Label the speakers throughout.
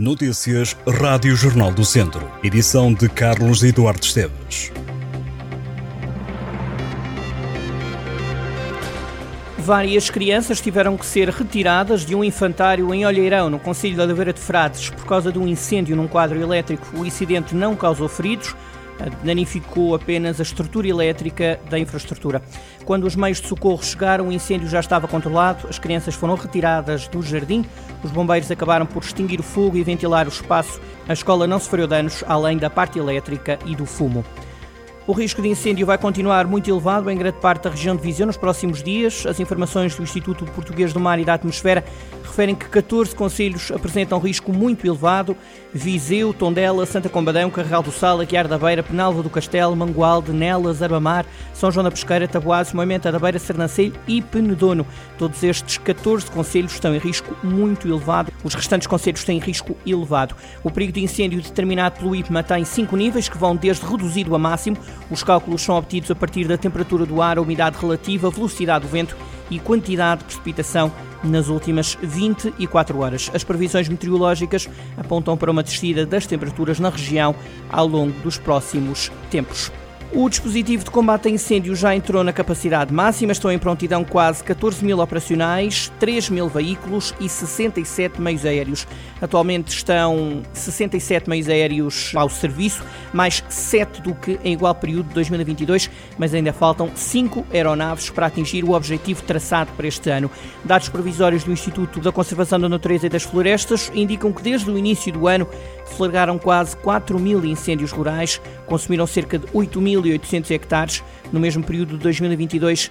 Speaker 1: Notícias Rádio Jornal do Centro. Edição de Carlos Eduardo Esteves.
Speaker 2: Várias crianças tiveram que ser retiradas de um infantário em Olheirão, no Conselho de Oliveira de Frades, por causa de um incêndio num quadro elétrico. O incidente não causou feridos, danificou apenas a estrutura elétrica da infraestrutura. Quando os meios de socorro chegaram, o incêndio já estava controlado, as crianças foram retiradas do jardim, os bombeiros acabaram por extinguir o fogo e ventilar o espaço. A escola não sofreu danos, além da parte elétrica e do fumo. O risco de incêndio vai continuar muito elevado em grande parte da região de Viseu nos próximos dias. As informações do Instituto Português do Mar e da Atmosfera referem que 14 conselhos apresentam risco muito elevado: Viseu, Tondela, Santa Combadão, Carregal do Sal, Aguiar da Beira, Penalva do Castelo, Mangualde, Nelas, Arbamar, São João da Pesqueira, Taboaço, Moimenta da Beira, Sernancelho e Penedono. Todos estes 14 conselhos estão em risco muito elevado. Os restantes conselhos têm risco elevado. O perigo de incêndio determinado pelo IPMA tem cinco níveis que vão desde reduzido a máximo. Os cálculos são obtidos a partir da temperatura do ar, a umidade relativa, velocidade do vento e quantidade de precipitação nas últimas 24 horas. As previsões meteorológicas apontam para uma descida das temperaturas na região ao longo dos próximos tempos. O dispositivo de combate a incêndio já entrou na capacidade máxima, estão em prontidão quase 14 mil operacionais, 3 mil veículos e 67 meios aéreos. Atualmente estão 67 meios aéreos ao serviço, mais 7 do que em igual período de 2022, mas ainda faltam 5 aeronaves para atingir o objetivo traçado para este ano. Dados provisórios do Instituto da Conservação da Natureza e das Florestas indicam que desde o início do ano flagraram quase 4 mil incêndios rurais, consumiram cerca de 8.800 hectares. No mesmo período de 2022,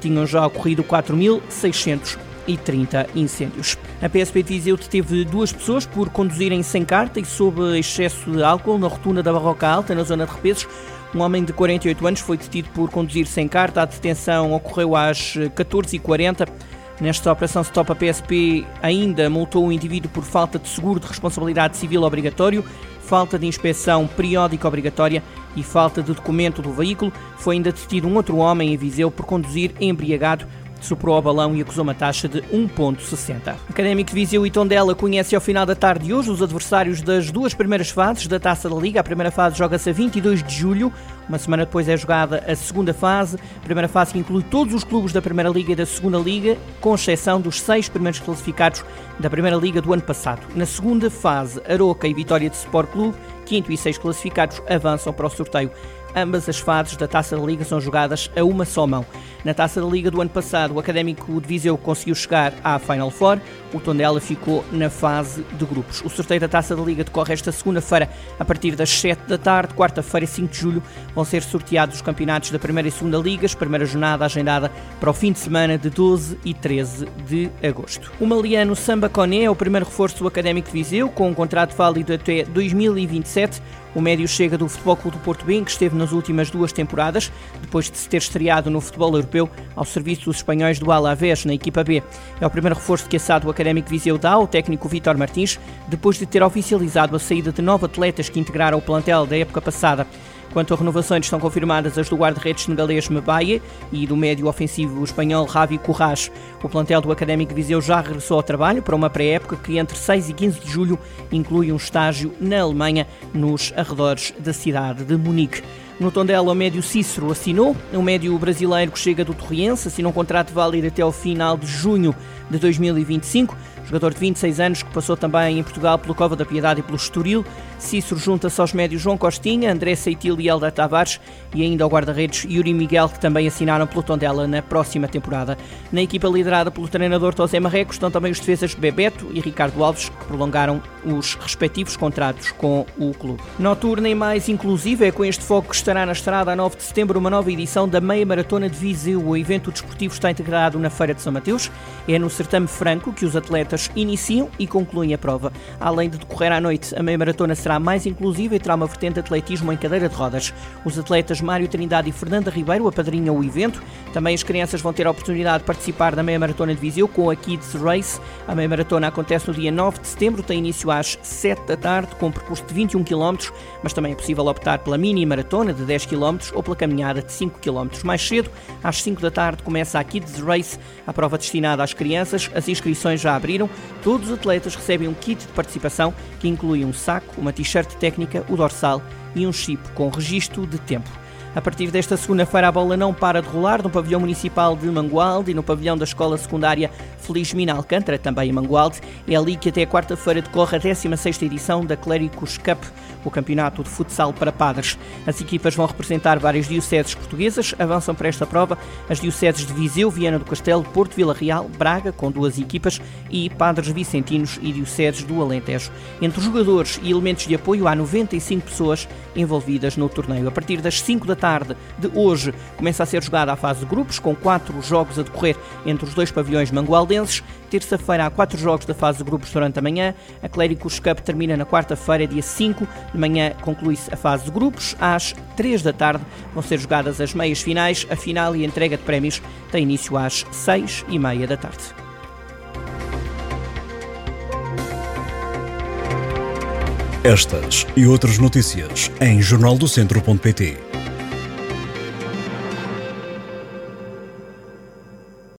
Speaker 2: tinham já ocorrido 4.630 incêndios. A PSP de Viseu deteve duas pessoas por conduzirem sem carta e sob excesso de álcool na rotunda da Barroca Alta, na zona de Repesos. Um homem de 48 anos foi detido por conduzir sem carta. A detenção ocorreu às 14h40. Nesta operação Stop, a PSP ainda multou o indivíduo por falta de seguro de responsabilidade civil obrigatório, falta de inspeção periódica obrigatória e falta de documento do veículo. Foi ainda detido um outro homem em Viseu por conduzir embriagado superou o balão e acusou uma taxa de 1,60. Académico Viseu e Tondela conhece ao final da tarde de hoje os adversários das duas primeiras fases da Taça da Liga. A primeira fase joga-se a 22 de julho, uma semana depois é jogada a segunda fase. A primeira fase que inclui todos os clubes da Primeira Liga e da Segunda Liga, com exceção dos seis primeiros classificados da Primeira Liga do ano passado. Na segunda fase, Aroca e Vitória de Sport Clube, quinto e seis classificados, avançam para o sorteio. Ambas as fases da Taça da Liga são jogadas a uma só mão. Na Taça da Liga do ano passado, o Académico de Viseu conseguiu chegar à Final Four, o Tondela ficou na fase de grupos. O sorteio da Taça da Liga decorre esta segunda-feira, a partir das 7 da tarde, quarta-feira, 5 de julho, vão ser sorteados os campeonatos da Primeira e Segunda Ligas, primeira jornada agendada para o fim de semana de 12 e 13 de agosto. O maliano Samba Coné é o primeiro reforço do Académico de Viseu, com um contrato válido até 2027. O médio chega do Futebol Clube do Porto Bem, que esteve nas últimas duas temporadas, depois de se ter estreado no futebol europeu ao serviço dos espanhóis do Alavés na equipa B. É o primeiro reforço que assado o Académico Viseu dá ao técnico Vítor Martins, depois de ter oficializado a saída de nove atletas que integraram o plantel da época passada. Quanto a renovações, estão confirmadas as do guarda-redes senegalês Mebaye e do médio ofensivo espanhol Ravi Corras. O plantel do Académico Viseu já regressou ao trabalho para uma pré-época que entre 6 e 15 de julho inclui um estágio na Alemanha, nos arredores da cidade de Munique. No Tondela, o médio Cícero assinou. O médio brasileiro que chega do Torriense assinou um contrato válido até ao final de junho de 2025. Jogador de 26 anos que passou também em Portugal pelo Cova da Piedade e pelo Estoril. Cícero junta-se aos médios João Costinha, André Seitil e Helder Tavares e ainda ao guarda-redes Yuri Miguel, que também assinaram pelo Tondela na próxima temporada. Na equipa liderada pelo treinador Tosé Marreco estão também os defesas Bebeto e Ricardo Alves, que prolongaram os respectivos contratos com o clube. Noturna e mais inclusiva é com este foco que estará na estrada a 9 de setembro uma nova edição da Meia Maratona de Viseu. O evento desportivo está integrado na Feira de São Mateus. É no certame franco que os atletas iniciam e concluem a prova. Além de decorrer à noite, a meia maratona será mais inclusiva e terá uma vertente de atletismo em cadeira de rodas. Os atletas Mário Trindade e Fernanda Ribeiro apadrinham o evento. Também as crianças vão ter a oportunidade de participar da meia maratona de Viseu com a Kids Race. A meia maratona acontece no dia 9 de setembro, tem início às 7 da tarde, com um percurso de 21 km, mas também é possível optar pela mini maratona de 10 km ou pela caminhada de 5 km. Mais cedo, às 5 da tarde, começa a Kids Race, a prova destinada às crianças. As inscrições já abriram todos os atletas recebem um kit de participação que inclui um saco, uma t-shirt técnica, o dorsal e um chip com registro de tempo. A partir desta segunda-feira, a bola não para de rolar no pavilhão municipal de Mangualde e no pavilhão da escola secundária Feliz Mina Alcântara, também em Mangualde. É ali que até quarta-feira decorre a 16ª edição da Cléricos Cup, o campeonato de futsal para padres. As equipas vão representar várias dioceses portuguesas, avançam para esta prova as dioceses de Viseu, Viana do Castelo, Porto Vila Real, Braga, com duas equipas, e padres vicentinos e dioceses do Alentejo. Entre jogadores e elementos de apoio, há 95 pessoas envolvidas no torneio. A partir das 5 da tarde de hoje começa a ser jogada a fase de grupos, com quatro jogos a decorrer entre os dois pavilhões mangualdenses. Terça-feira há quatro jogos da fase de grupos durante a manhã. A Cléricos Cup termina na quarta-feira, dia 5 de manhã, conclui-se a fase de grupos. Às 3 da tarde vão ser jogadas as meias finais. A final e a entrega de prémios tem início às 6 e meia da tarde.
Speaker 1: Estas e outras notícias em jornaldocentro.pt.